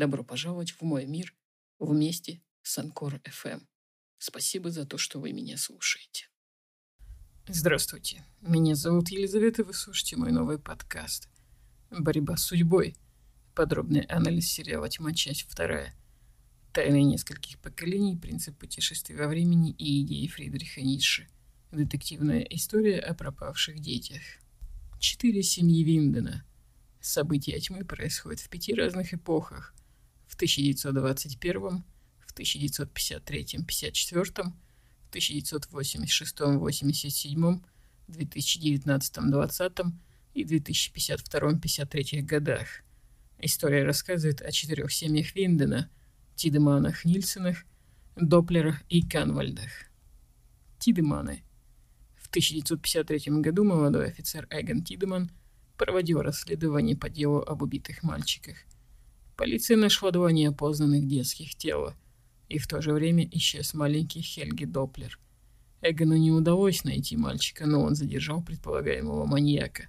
Добро пожаловать в мой мир вместе с Анкор FM. Спасибо за то, что вы меня слушаете. Здравствуйте. Меня зовут Елизавета, вы слушаете мой новый подкаст «Борьба с судьбой». Подробный анализ сериала «Тьма. Часть вторая». Тайны нескольких поколений, принцип путешествий во времени и идеи Фридриха Ницше. Детективная история о пропавших детях. Четыре семьи Виндена. События тьмы происходят в пяти разных эпохах. В 1921, в 1953-54, в 1986-87, 2019-20 и 2052-53 годах. История рассказывает о четырех семьях Виндена, Тидеманах Нильсонах, Доплерах и Канвальдах. Тидеманы. В 1953 году молодой офицер Эгон Тидеман проводил расследование по делу об убитых мальчиках. Полиция нашла два неопознанных детских тела – и в то же время исчез маленький Хельги Доплер. Эгону не удалось найти мальчика, но он задержал предполагаемого маньяка.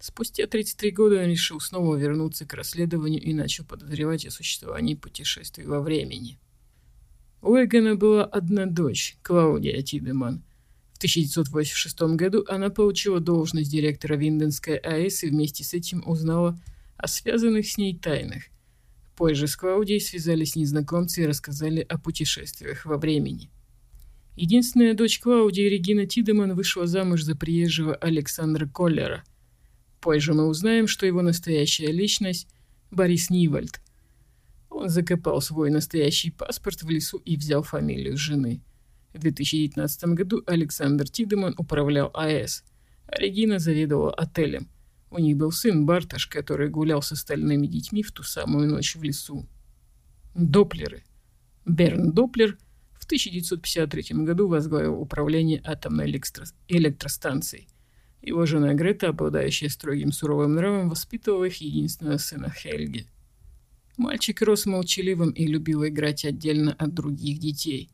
Спустя 33 года он решил снова вернуться к расследованию и начал подозревать о существовании путешествий во времени. У Эгона была одна дочь, Клаудия Тидеман. В 1986 году она получила должность директора Винденской АЭС и вместе с этим узнала о связанных с ней тайнах – Позже с Клаудией связались незнакомцы и рассказали о путешествиях во времени. Единственная дочь Клаудии, Регина Тидеман, вышла замуж за приезжего Александра Коллера. Позже мы узнаем, что его настоящая личность – Борис Нивальд. Он закопал свой настоящий паспорт в лесу и взял фамилию жены. В 2019 году Александр Тидеман управлял АЭС, а Регина заведовала отелем – у них был сын Барташ, который гулял с остальными детьми в ту самую ночь в лесу. Доплеры. Берн Доплер в 1953 году возглавил управление атомной электро... электростанцией. Его жена Грета, обладающая строгим суровым нравом, воспитывала их единственного сына Хельги. Мальчик рос молчаливым и любил играть отдельно от других детей.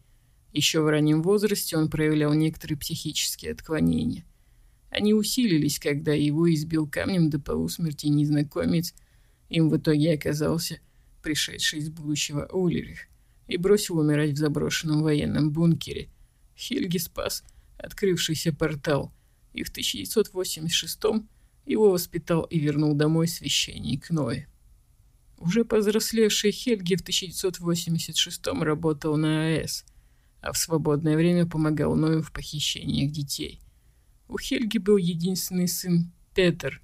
Еще в раннем возрасте он проявлял некоторые психические отклонения – они усилились, когда его избил камнем до полусмерти незнакомец. Им в итоге оказался пришедший из будущего Улерих и бросил умирать в заброшенном военном бункере. Хельги спас открывшийся портал, и в 1986 его воспитал и вернул домой священник Ной. Уже повзрослевший Хельги в 1986 работал на АЭС, а в свободное время помогал Ною в похищениях детей. У Хельги был единственный сын Петер.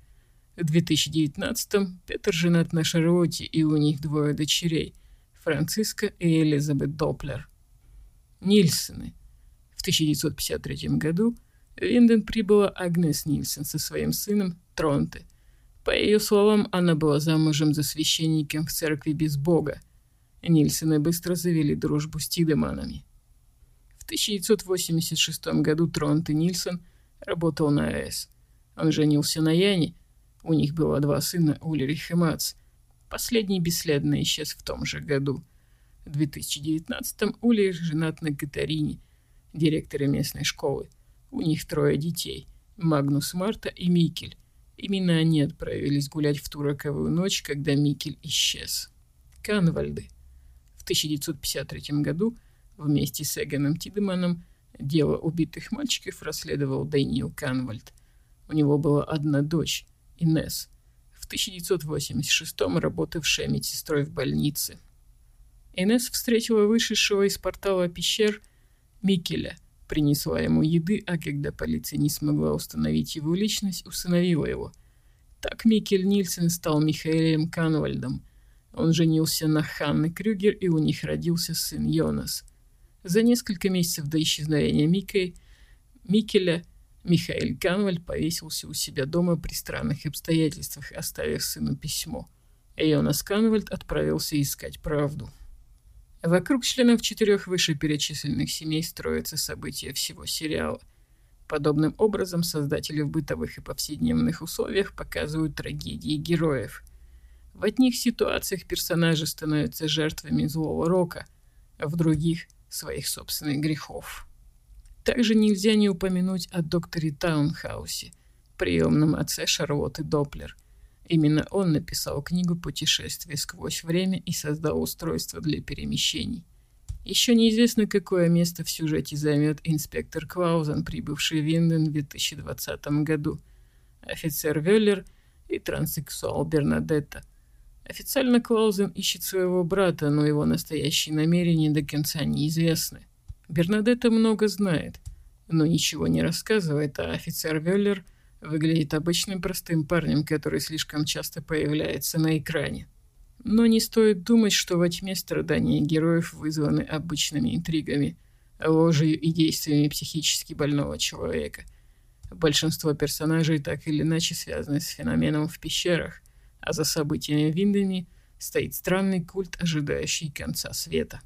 В 2019-м Петер женат на Шарлотте, и у них двое дочерей – Франциска и Элизабет Доплер. Нильсоны. В 1953 году в Винден прибыла Агнес Нильсон со своим сыном Тронте. По ее словам, она была замужем за священником в церкви без Бога. Нильсоны быстро завели дружбу с Тидеманами. В 1986 году Тронте Нильсон – работал на АЭС. Он женился на Яне. У них было два сына, Ульрих и Мац. Последний бесследно исчез в том же году. В 2019-м Ульрих женат на Катарине, директоре местной школы. У них трое детей – Магнус Марта и Микель. Именно они отправились гулять в ту роковую ночь, когда Микель исчез. Канвальды. В 1953 году вместе с Эгоном Тидеманом Дело убитых мальчиков расследовал Дэниел Канвальд. У него была одна дочь, Инес, в 1986-м работавшая медсестрой в больнице. Инес встретила вышедшего из портала пещер Микеля, принесла ему еды, а когда полиция не смогла установить его личность, усыновила его. Так Микель Нильсен стал Михаэлем Канвальдом. Он женился на Ханне Крюгер, и у них родился сын Йонас – за несколько месяцев до исчезновения Микой, Микеля Михаил Канваль повесился у себя дома при странных обстоятельствах, оставив сыну письмо. Йонас Канвальд отправился искать правду. Вокруг членов четырех вышеперечисленных семей строятся события всего сериала. Подобным образом создатели в бытовых и повседневных условиях показывают трагедии героев. В одних ситуациях персонажи становятся жертвами злого рока, а в других – своих собственных грехов. Также нельзя не упомянуть о докторе Таунхаусе, приемном отце Шарлотты Доплер. Именно он написал книгу «Путешествие сквозь время» и создал устройство для перемещений. Еще неизвестно, какое место в сюжете займет инспектор Клаузен, прибывший в Винден в 2020 году, офицер Веллер и транссексуал Бернадетта. Официально Клаузен ищет своего брата, но его настоящие намерения до конца неизвестны. Бернадетта много знает, но ничего не рассказывает, а офицер Веллер выглядит обычным простым парнем, который слишком часто появляется на экране. Но не стоит думать, что во тьме страдания героев вызваны обычными интригами, ложью и действиями психически больного человека. Большинство персонажей так или иначе связаны с феноменом в пещерах, а за событиями в Виндене стоит странный культ, ожидающий конца света.